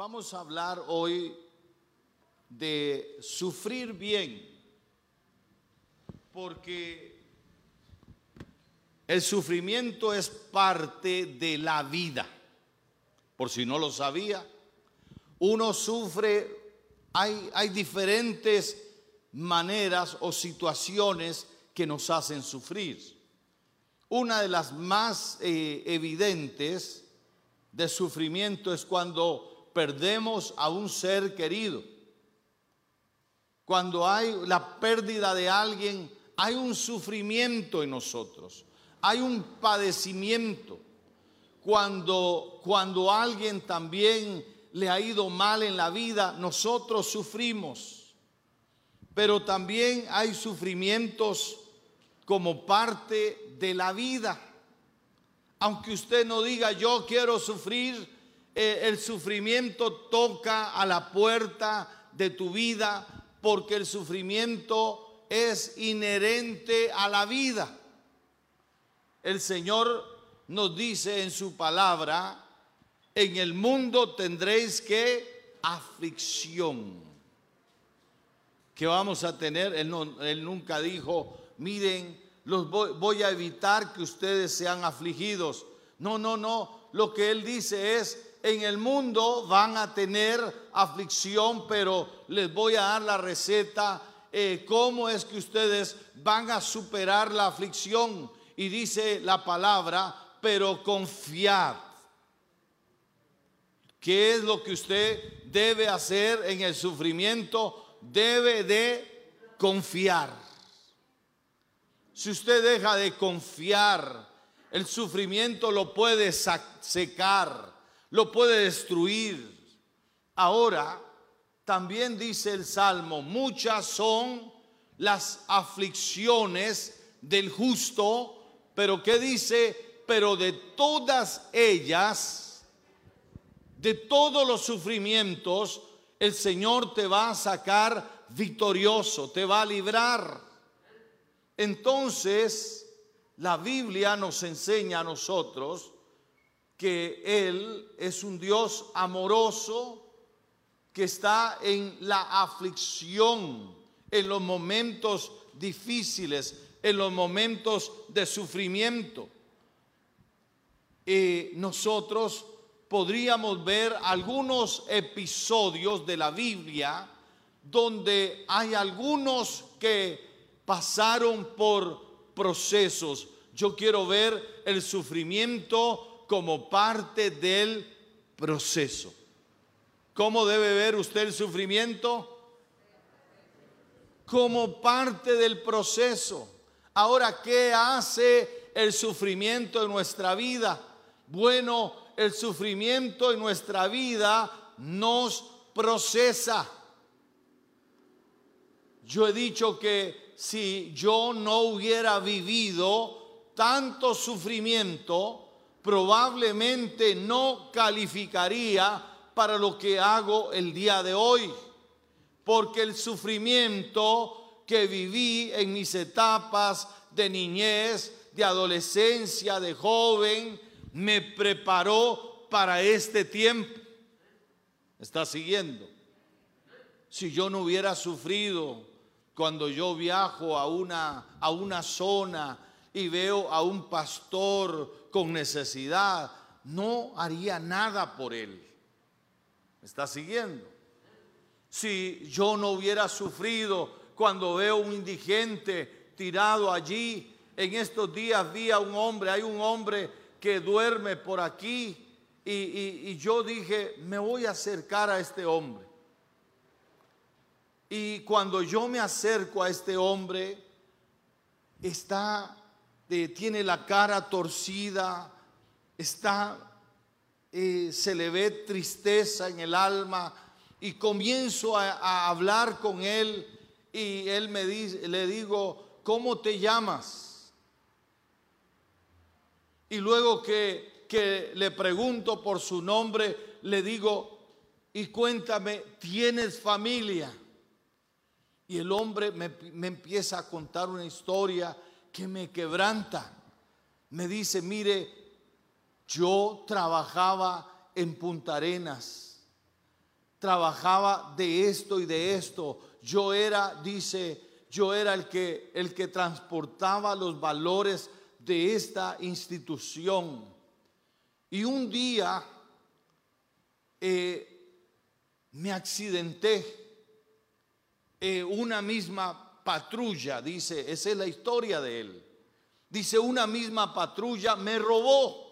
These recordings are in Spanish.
Vamos a hablar hoy de sufrir bien, porque el sufrimiento es parte de la vida. Por si no lo sabía, uno sufre, hay, hay diferentes maneras o situaciones que nos hacen sufrir. Una de las más eh, evidentes de sufrimiento es cuando perdemos a un ser querido. Cuando hay la pérdida de alguien, hay un sufrimiento en nosotros, hay un padecimiento. Cuando, cuando alguien también le ha ido mal en la vida, nosotros sufrimos. Pero también hay sufrimientos como parte de la vida. Aunque usted no diga yo quiero sufrir, eh, el sufrimiento toca a la puerta de tu vida porque el sufrimiento es inherente a la vida. El Señor nos dice en su palabra, en el mundo tendréis que aflicción. Que vamos a tener, él, nunca dijo, miren, los voy, a evitar que ustedes sean afligidos. No, no, no. Lo que él dice es, en el mundo van a tener aflicción, pero les voy a dar la receta, eh, cómo es que ustedes van a superar la aflicción. Y dice la palabra, pero confiad. ¿Qué es lo que usted debe hacer en el sufrimiento? Debe de confiar. Si usted deja de confiar, el sufrimiento lo puede secar, lo puede destruir. Ahora, también dice el Salmo, muchas son las aflicciones del justo, pero ¿qué dice? Pero de todas ellas, de todos los sufrimientos, el Señor te va a sacar victorioso, te va a librar. Entonces, la Biblia nos enseña a nosotros que Él es un Dios amoroso que está en la aflicción, en los momentos difíciles, en los momentos de sufrimiento. Y nosotros podríamos ver algunos episodios de la Biblia donde hay algunos que pasaron por procesos. Yo quiero ver el sufrimiento como parte del proceso. ¿Cómo debe ver usted el sufrimiento? Como parte del proceso. Ahora, ¿qué hace el sufrimiento en nuestra vida? Bueno, el sufrimiento en nuestra vida nos procesa. Yo he dicho que si yo no hubiera vivido tanto sufrimiento, probablemente no calificaría para lo que hago el día de hoy. Porque el sufrimiento que viví en mis etapas de niñez, de adolescencia, de joven, me preparó para este tiempo. ¿Está siguiendo? Si yo no hubiera sufrido cuando yo viajo a una, a una zona y veo a un pastor con necesidad, no haría nada por él. ¿Me está siguiendo? Si yo no hubiera sufrido cuando veo un indigente tirado allí, en estos días vi a un hombre, hay un hombre que duerme por aquí y, y yo dije, me voy a acercar a este hombre. Y cuando yo me acerco a este hombre, está, eh, tiene la cara torcida, está, eh, se le ve tristeza en el alma y comienzo a, hablar con él y él me dice, le digo, ¿cómo te llamas? Y luego que, que le pregunto por su nombre, le digo, y cuéntame, ¿tienes familia? Y el hombre me, empieza a contar una historia que me quebranta. Me dice, mire, yo trabajaba en Punta Arenas trabajaba de esto y de esto. Yo era, dice, yo era el que, el que transportaba los valores de esta institución. Y un día eh, me accidenté. Eh, una misma patrulla, dice, esa es la historia de él. Dice, una misma patrulla me robó.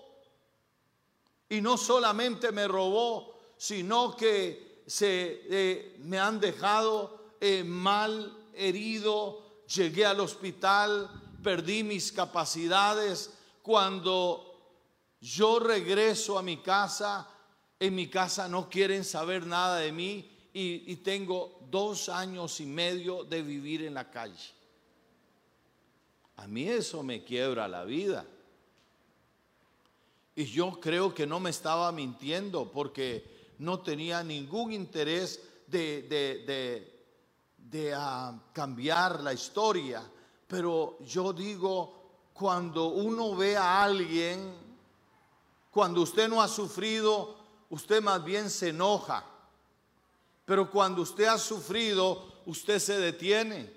Y no solamente me robó, sino que se, eh, me han dejado mal herido, llegué al hospital, perdí mis capacidades. Cuando yo regreso a mi casa, en mi casa no quieren saber nada de mí y, tengo dos años y medio de vivir en la calle. A mí eso me quiebra la vida. Y yo creo que no me estaba mintiendo porque no tenía ningún interés de, ah, cambiar la historia, pero yo digo, cuando uno ve a alguien, cuando usted no ha sufrido, usted más bien se enoja. Pero cuando usted ha sufrido, usted se detiene.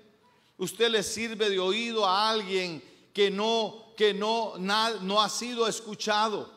Usted le sirve de oído a alguien que no que no, no ha sido escuchado.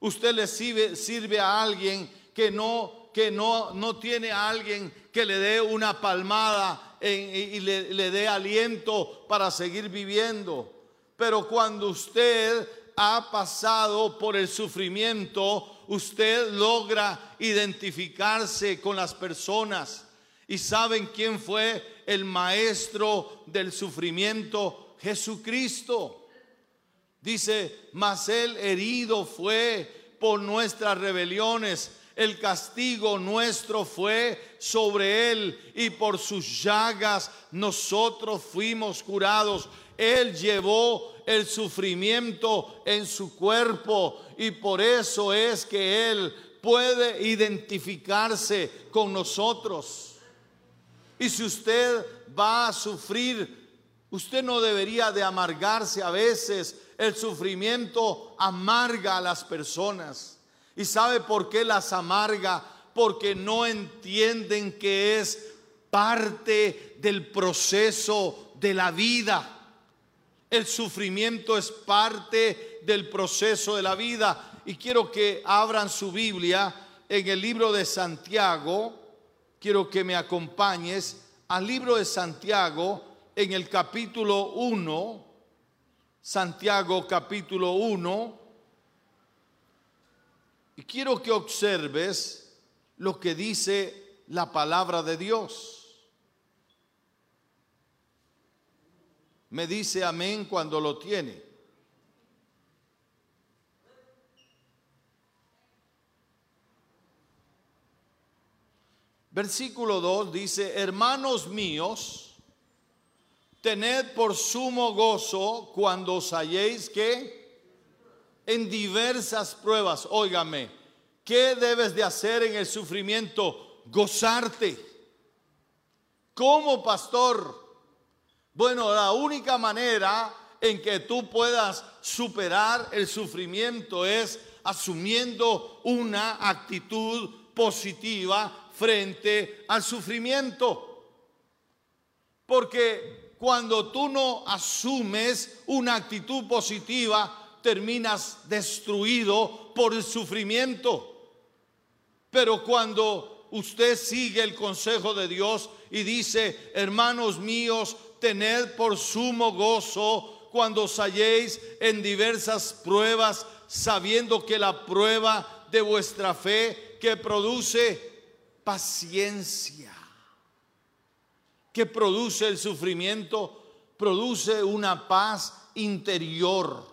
Usted le sirve, sirve a alguien que no que no, no tiene a alguien que le dé una palmada y le, le dé aliento para seguir viviendo. Pero cuando usted ha pasado por el sufrimiento, usted logra identificarse con las personas. ¿Y saben quién fue el maestro del sufrimiento? Jesucristo. Dice, mas él herido fue por nuestras rebeliones el castigo nuestro fue sobre él y por sus llagas nosotros fuimos curados. Él llevó el sufrimiento en su cuerpo y por eso es que Él puede identificarse con nosotros. Y si usted va a sufrir, usted no debería de amargarse a veces. El sufrimiento amarga a las personas. ¿Y sabe por qué las amarga? Porque no entienden que es parte del proceso de la vida. El sufrimiento es parte del proceso de la vida. Y quiero que abran su Biblia en el libro de Santiago. Quiero que me acompañes al libro de Santiago en el capítulo 1. Santiago capítulo 1 y quiero que observes lo que dice la palabra de Dios. Me dice amén cuando lo tiene. Versículo 2 dice, hermanos míos, tened por sumo gozo cuando os halléis que en diversas pruebas. Óigame, ¿qué debes de hacer en el sufrimiento? Gozarte. Como pastor? Bueno, la única manera en que tú puedas superar el sufrimiento es asumiendo una actitud positiva frente al sufrimiento. Porque cuando tú no asumes una actitud positiva, terminas destruido por el sufrimiento. Pero cuando usted sigue el consejo de Dios y dice, hermanos míos, tened por sumo gozo cuando os halléis en diversas pruebas, sabiendo que la prueba de vuestra fe que produce paciencia, que produce el sufrimiento, produce una paz interior.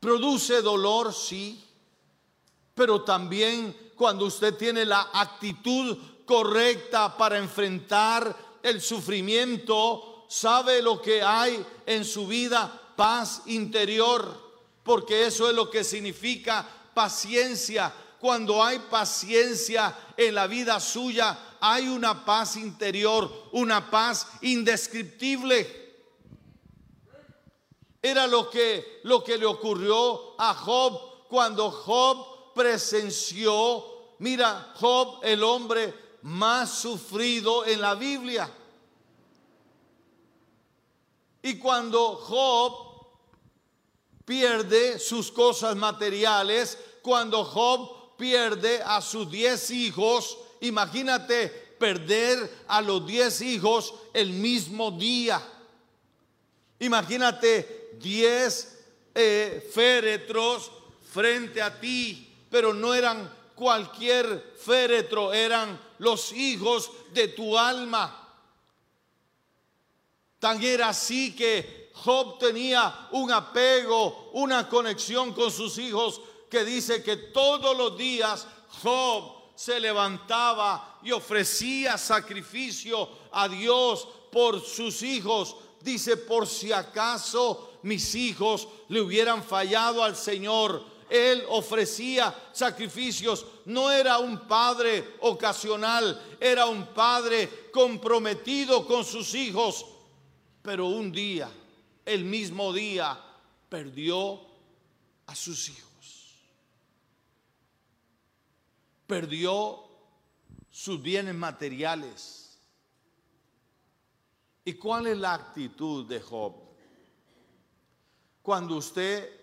Produce dolor, sí, pero también cuando usted tiene la actitud correcta para enfrentar el sufrimiento, sabe lo que hay en su vida, paz interior, porque eso es lo que significa paciencia. Cuando hay paciencia en la vida suya, hay una paz interior, una paz indescriptible. Era lo que, lo que le ocurrió a Job cuando Job presenció, mira, Job, el hombre más sufrido en la Biblia. Y cuando Job pierde sus cosas materiales, cuando Job pierde a sus diez hijos, imagínate perder a los diez hijos el mismo día. Imagínate diez eh, féretros frente a ti, pero no eran cualquier féretro, eran los hijos de tu alma. Tan era así que Job tenía un apego, una conexión con sus hijos, que dice que todos los días Job se levantaba y ofrecía sacrificio a Dios por sus hijos. Dice, por si acaso mis hijos le hubieran fallado al Señor, él ofrecía sacrificios. No era un padre ocasional, era un padre comprometido con sus hijos. Pero un día, el mismo día, perdió a sus hijos. Perdió sus bienes materiales. ¿Y cuál es la actitud de Job? Cuando usted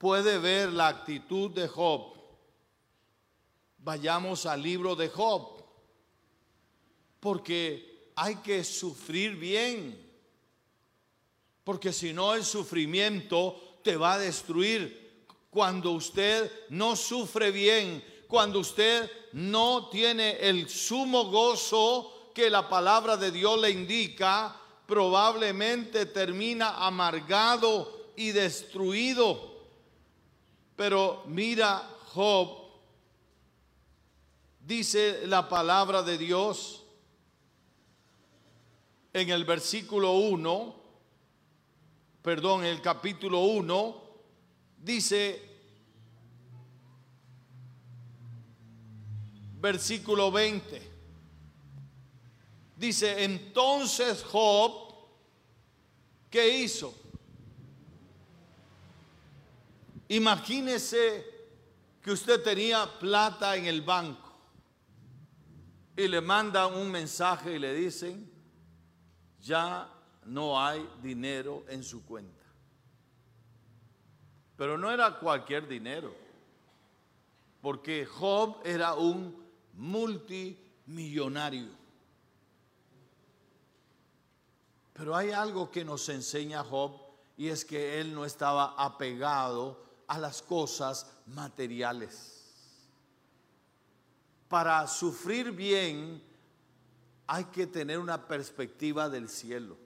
puede ver la actitud de Job, vayamos al libro de Job, porque hay que sufrir bien, porque si no el sufrimiento te va a destruir. Cuando usted no sufre bien, cuando usted no tiene el sumo gozo que la palabra de Dios le indica, probablemente termina amargado y destruido. Pero mira Job, dice la palabra de Dios en el versículo 1, perdón, en el capítulo 1, dice, versículo 20, dice, entonces Job, ¿qué hizo? Imagínese que usted tenía plata en el banco y le mandan un mensaje y le dicen, ya no hay dinero en su cuenta. Pero no era cualquier dinero, porque Job era un multimillonario. Pero hay algo que nos enseña Job y es que él no estaba apegado a las cosas materiales. Para sufrir bien hay que tener una perspectiva del cielo.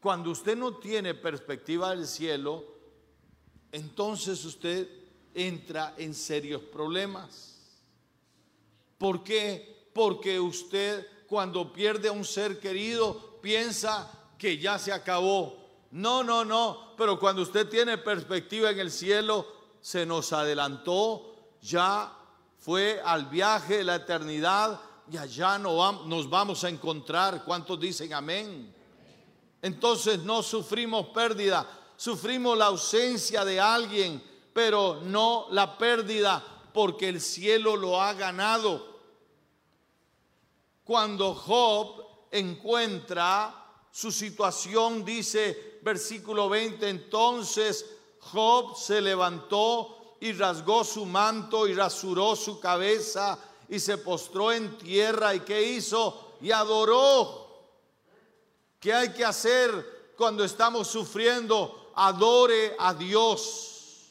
Cuando usted no tiene perspectiva del cielo, entonces usted entra en serios problemas. ¿Por qué? Porque usted cuando pierde a un ser querido piensa que ya se acabó, no, no, no. Pero cuando usted tiene perspectiva en el cielo, se nos adelantó, ya fue al viaje de la eternidad y allá nos vamos a encontrar. ¿Cuántos dicen amén? Entonces no sufrimos pérdida, sufrimos la ausencia de alguien, pero no la pérdida porque el cielo lo ha ganado. Cuando Job encuentra su situación, dice versículo 20, entonces Job se levantó y rasgó su manto y rasuró su cabeza y se postró en tierra y qué hizo y adoró. ¿Qué hay que hacer cuando estamos sufriendo? Adore a Dios.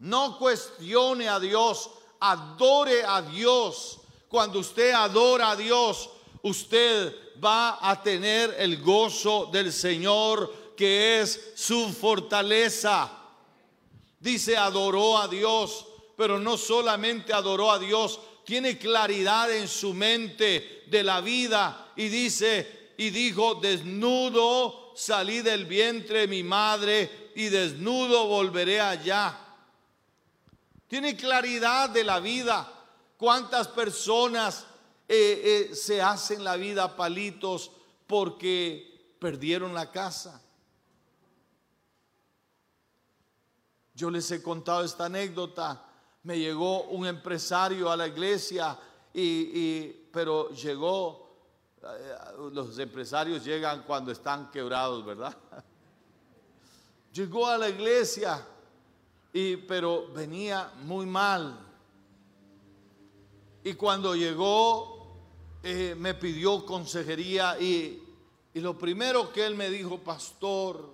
No cuestione a Dios, adore a Dios. Cuando usted adora a Dios, usted va a tener el gozo del Señor que es su fortaleza. Dice, adoró a Dios, pero no solamente adoró a Dios, tiene claridad en su mente de la vida y dice, y dijo, desnudo salí del vientre de mi madre y desnudo volveré allá. Tiene claridad de la vida. ¿Cuántas personas eh, eh, se hacen la vida palitos porque perdieron la casa. Yo les he contado esta anécdota. Me llegó un empresario a la iglesia y, pero llegó, eh, los empresarios llegan cuando están quebrados, ¿verdad? Llegó a la iglesia, y, pero venía muy mal. Y cuando llegó, eh, me pidió consejería y, y lo primero que él me dijo, pastor,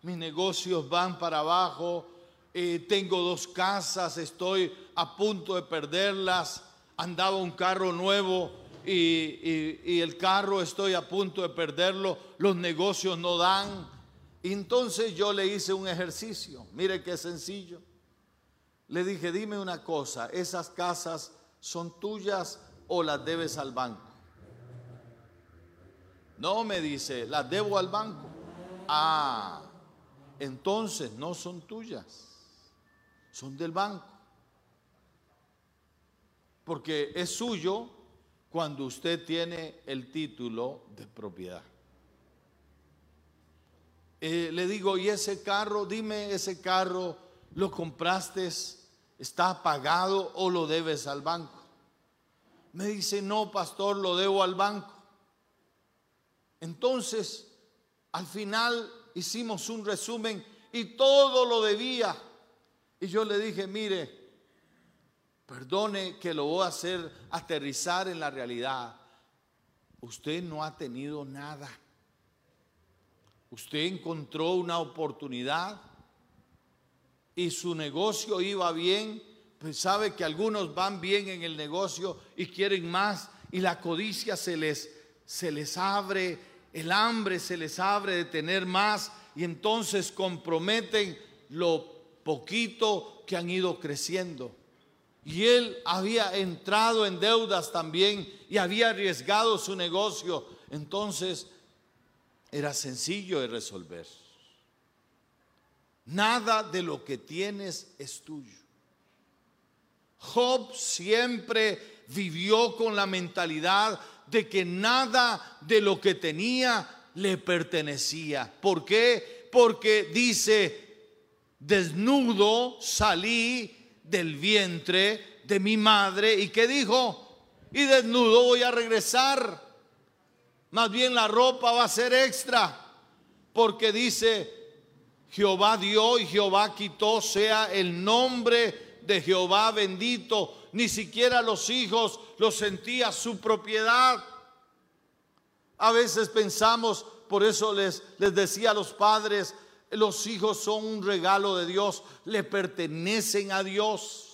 mis negocios van para abajo, eh, tengo dos casas, estoy a punto de perderlas, andaba un carro nuevo y, el carro estoy a punto de perderlo, los negocios no dan. entonces yo le hice un ejercicio, mire qué sencillo. Le dije, dime una cosa, ¿esas casas son tuyas o las debes al banco? No, me dice, las debo al banco. Ah, entonces no son tuyas son del banco. Porque es suyo cuando usted tiene el título de propiedad. Eh, le digo, ¿y ese carro? Dime, ¿ese carro lo compraste? ¿Está pagado o lo debes al banco? Me dice, no, pastor, lo debo al banco. Entonces, al final hicimos un resumen y todo lo debía. Y yo le dije, mire, perdone que lo voy a hacer aterrizar en la realidad. Usted no ha tenido nada. Usted encontró una oportunidad y su negocio iba bien. Pues sabe que algunos van bien en el negocio y quieren más y la codicia se les, se les abre, el hambre se les abre de tener más y entonces comprometen lo poquito que han ido creciendo. Y él había entrado en deudas también y había arriesgado su negocio. Entonces era sencillo de resolver. Nada de lo que tienes es tuyo. Job siempre vivió con la mentalidad de que nada de lo que tenía le pertenecía. ¿Por qué? Porque dice desnudo salí del vientre de mi madre. ¿Y qué dijo? Y desnudo voy a regresar. Más bien la ropa va a ser extra. Porque dice, Jehová dio y Jehová quitó, sea el nombre de Jehová bendito. Ni siquiera los hijos lo sentía su propiedad. A veces pensamos, por eso les, les decía a los padres, los hijos son un regalo de Dios, le pertenecen a Dios.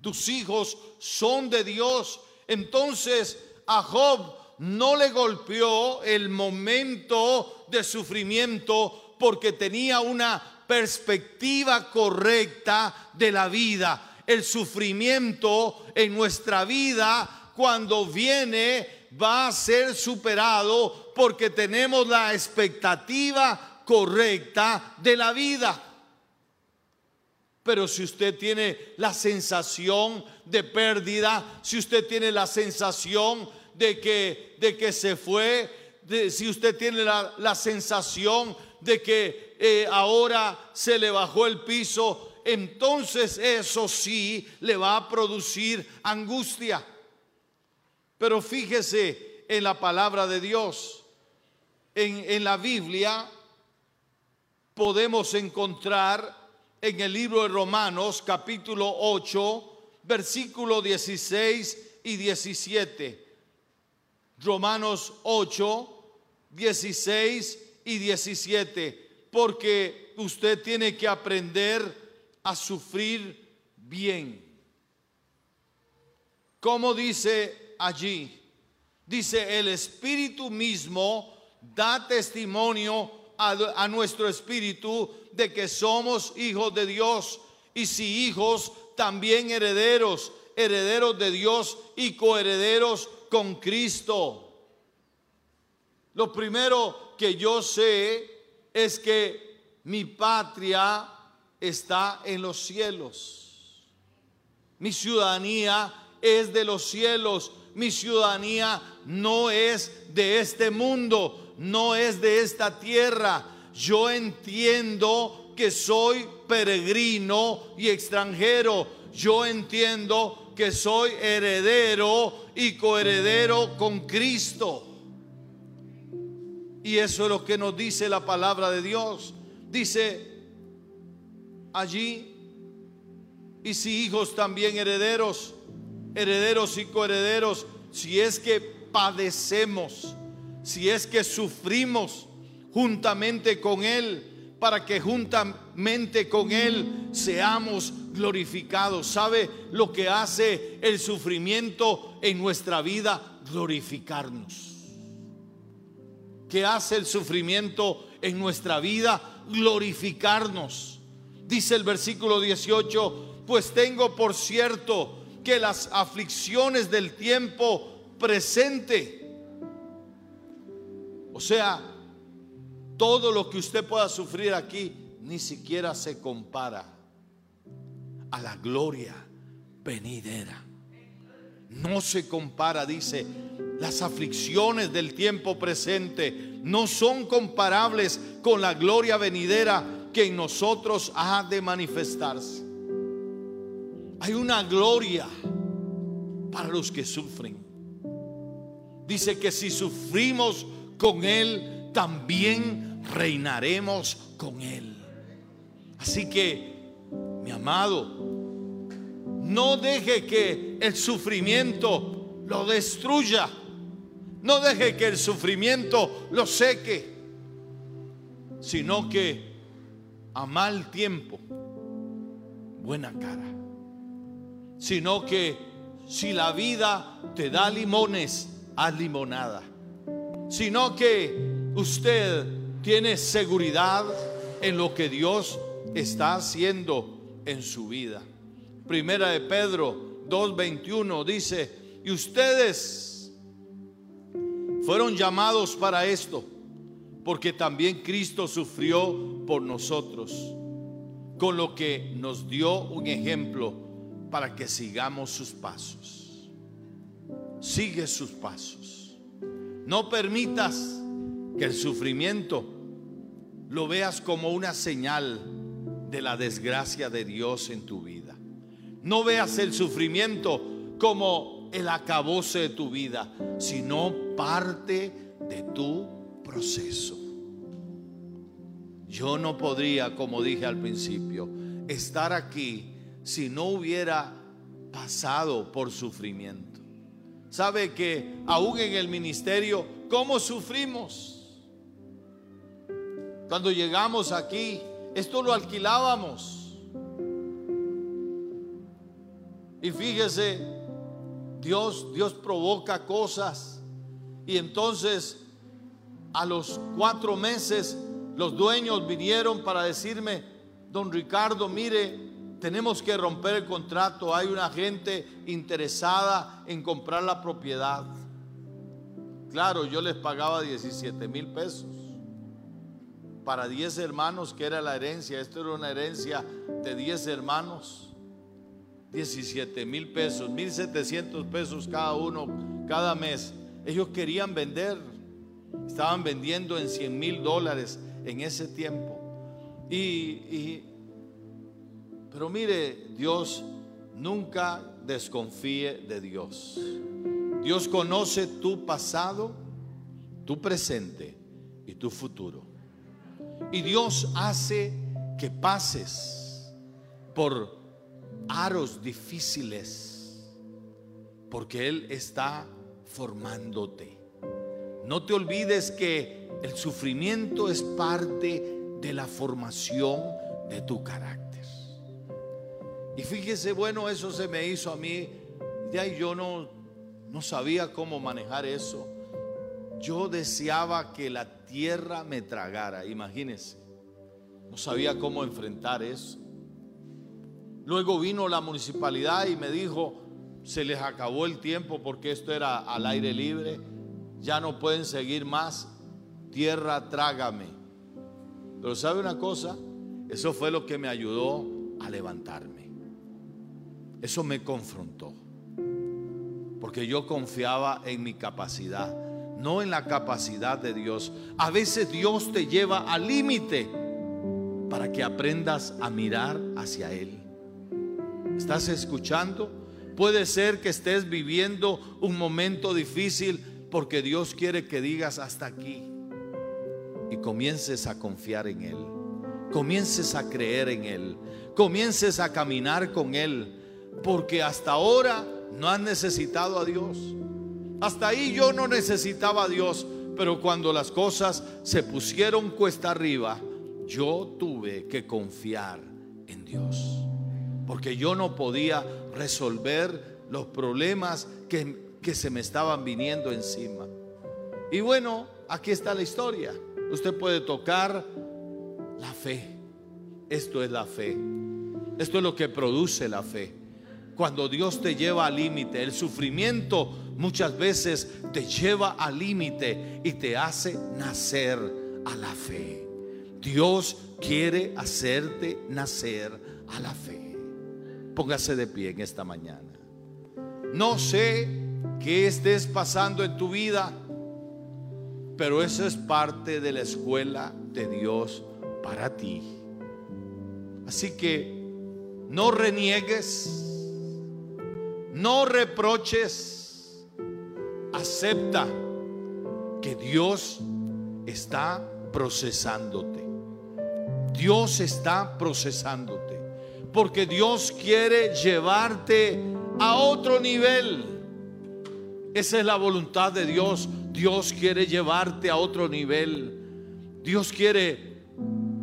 Tus hijos son de Dios. Entonces a Job no le golpeó el momento de sufrimiento porque tenía una perspectiva correcta de la vida. El sufrimiento en nuestra vida cuando viene va a ser superado porque tenemos la expectativa correcta de la vida. Pero si usted tiene la sensación de pérdida, si usted tiene la sensación de que, de que se fue, si usted tiene la, sensación de que eh, ahora se le bajó el piso, entonces eso sí le va a producir angustia. Pero fíjese en la palabra de Dios en, la Biblia podemos encontrar en el libro de Romanos capítulo 8, versículo 16 y 17. Romanos 8, 16 y 17. Porque usted tiene que aprender a sufrir bien. Como dice allí? Dice, el Espíritu mismo da testimonio a, nuestro espíritu de que somos hijos de Dios y si hijos, también herederos, herederos de Dios y coherederos con Cristo. Lo primero que yo sé es que mi patria está en los cielos. Mi ciudadanía es de los cielos. Mi ciudadanía no es de este mundo no es de esta tierra. Yo entiendo que soy peregrino y extranjero. Yo entiendo que soy heredero y coheredero con Cristo. Y eso es lo que nos dice la palabra de Dios. Dice allí, y si hijos también herederos, herederos y coherederos, si es que padecemos, si es que sufrimos juntamente con Él, para que juntamente con Él seamos glorificados. ¿Sabe lo que hace el sufrimiento en nuestra vida? Glorificarnos. ¿Qué hace el sufrimiento en nuestra vida? Glorificarnos. Dice el versículo 18, pues tengo por cierto que las aflicciones del tiempo presente, o sea, todo lo que usted pueda sufrir aquí ni siquiera se compara a la gloria venidera. No se compara, dice, las aflicciones del tiempo presente no son comparables con la gloria venidera que en nosotros ha de manifestarse. Hay una gloria para los que sufren. Dice que si sufrimos con Él, también reinaremos con Él. Así que, mi amado, no deje que el sufrimiento lo destruya. No deje que el sufrimiento lo seque, sino que a mal tiempo, buena cara. Sino que si la vida te da limones, haz limonada. Sino que usted tiene seguridad en lo que Dios está haciendo en su vida. Primera de Pedro 2.21 dice, y ustedes fueron llamados para esto porque también Cristo sufrió por nosotros, con lo que nos dio un ejemplo para que sigamos sus pasos. Sigue sus pasos. No permitas que el sufrimiento lo veas como una señal de la desgracia de Dios en tu vida. No veas el sufrimiento como el acabose de tu vida, sino parte de tu proceso. Yo no podría, como dije al principio, estar aquí si no hubiera pasado por sufrimiento. ¿Sabe que aún en el ministerio, cómo sufrimos? Cuando llegamos aquí, esto lo alquilábamos. Y fíjese, Dios, Dios provoca cosas. Y entonces a los cuatro meses los dueños vinieron para decirme, don Ricardo, mire, tenemos que romper el contrato, hay una gente interesada en comprar la propiedad. Claro, yo les pagaba 17 mil pesos para 10 hermanos, que era la herencia. Esto era una herencia de 10 hermanos. 17 mil pesos, 1700 pesos cada uno, cada mes. Ellos querían vender Estaban vendiendo en 100 mil dólares en ese tiempo. Y, pero mire, Dios nunca desconfíe de Dios. Dios conoce tu pasado, tu presente y tu futuro. Y Dios hace que pases por aros difíciles porque Él está formándote. No te olvides que el sufrimiento es parte de la formación de tu carácter. Y fíjese, bueno, eso se me hizo a mí. Ya yo no, no sabía cómo manejar eso. Yo deseaba que la tierra me tragara, imagínense. No sabía cómo enfrentar eso. Luego vino la municipalidad y me dijo, se les acabó el tiempo porque esto era al aire libre ya no pueden seguir más, tierra trágame. Pero sabe una cosa, eso fue lo que me ayudó a levantarme. Eso me confrontó. Porque yo confiaba en mi capacidad, no en la capacidad de Dios. A veces Dios te lleva al límite para que aprendas a mirar hacia Él. ¿Estás escuchando? Puede ser que estés viviendo un momento difícil porque Dios quiere que digas hasta aquí y comiences a confiar en Él. Comiences a creer en Él. Comiences a caminar con Él. Porque hasta ahora no has necesitado a Dios. Hasta ahí yo no necesitaba a Dios. Pero cuando las cosas se pusieron cuesta arriba, yo tuve que confiar en Dios. Porque yo no podía resolver los problemas que, que se me estaban viniendo encima. Y bueno, aquí está la historia. Usted puede tocar la fe. Esto es la fe. Esto es lo que produce la fe. Cuando Dios te lleva al límite, el sufrimiento muchas veces te lleva al límite y te hace nacer a la fe. Dios quiere hacerte nacer a la fe. Póngase de pie en esta mañana. No sé qué estés pasando en tu vida, pero eso es parte de la escuela de Dios para ti. Así que no reniegues, no reproches, acepta que Dios está procesándote. Dios está procesándote. Porque Dios quiere llevarte a otro nivel. Esa es la voluntad de Dios. Dios quiere llevarte a otro nivel. Dios quiere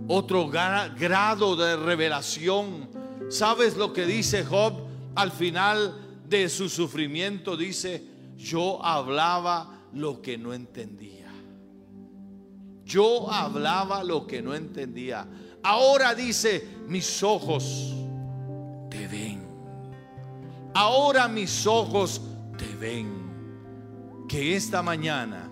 otro grado de revelación. ¿Sabes lo que dice Job al final de su sufrimiento? Dice, yo hablaba lo que no entendía. Yo hablaba lo que no entendía. Ahora dice, mis ojos. Ahora mis ojos te ven. Que esta mañana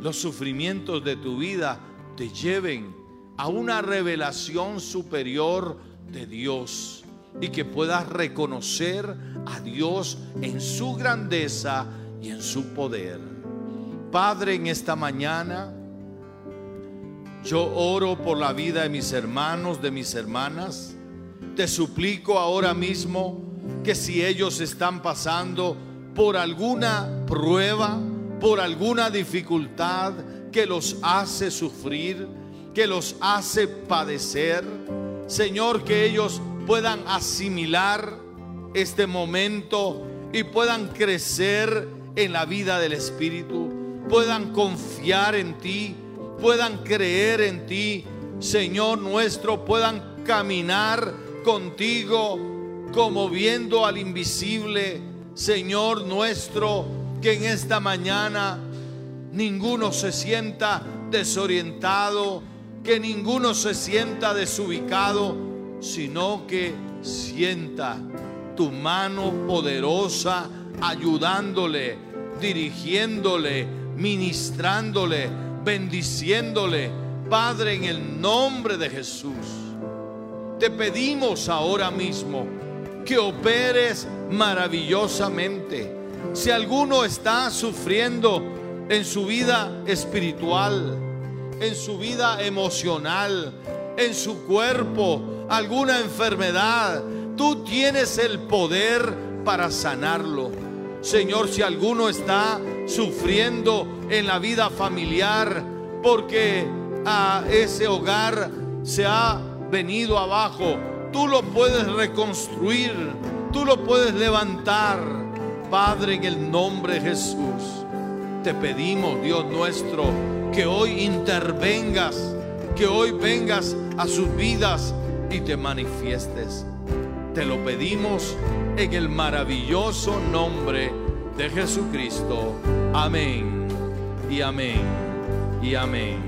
los sufrimientos de tu vida te lleven a una revelación superior de Dios y que puedas reconocer a Dios en su grandeza y en su poder. Padre, en esta mañana yo oro por la vida de mis hermanos, de mis hermanas. Te suplico ahora mismo que si ellos están pasando por alguna prueba, por alguna dificultad que los hace sufrir, que los hace padecer. Señor, que ellos puedan asimilar este momento y puedan crecer en la vida del Espíritu, puedan confiar en ti, puedan creer en ti, Señor nuestro, puedan caminar contigo como viendo al invisible, Señor nuestro, que en esta mañana ninguno se sienta desorientado, que ninguno se sienta desubicado, sino que sienta tu mano poderosa ayudándole, dirigiéndole, ministrándole, bendiciéndole. Padre, en el nombre de Jesús, te pedimos ahora mismo que operes maravillosamente. Si alguno está sufriendo en su vida espiritual, en su vida emocional, en su cuerpo, alguna enfermedad. Tú tienes el poder para sanarlo. Señor, si alguno está sufriendo en la vida familiar porque a ese hogar se ha venido abajo, tú lo puedes reconstruir, tú lo puedes levantar. Padre, en el nombre de Jesús, te pedimos, Dios nuestro, que hoy intervengas, que hoy vengas a sus vidas y te manifiestes. Te lo pedimos en el maravilloso nombre de Jesucristo. Amén y amén y amén.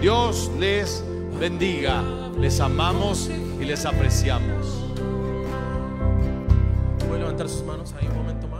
Dios les bendiga, les amamos y les apreciamos. Pueden levantar sus manos ahí un momento.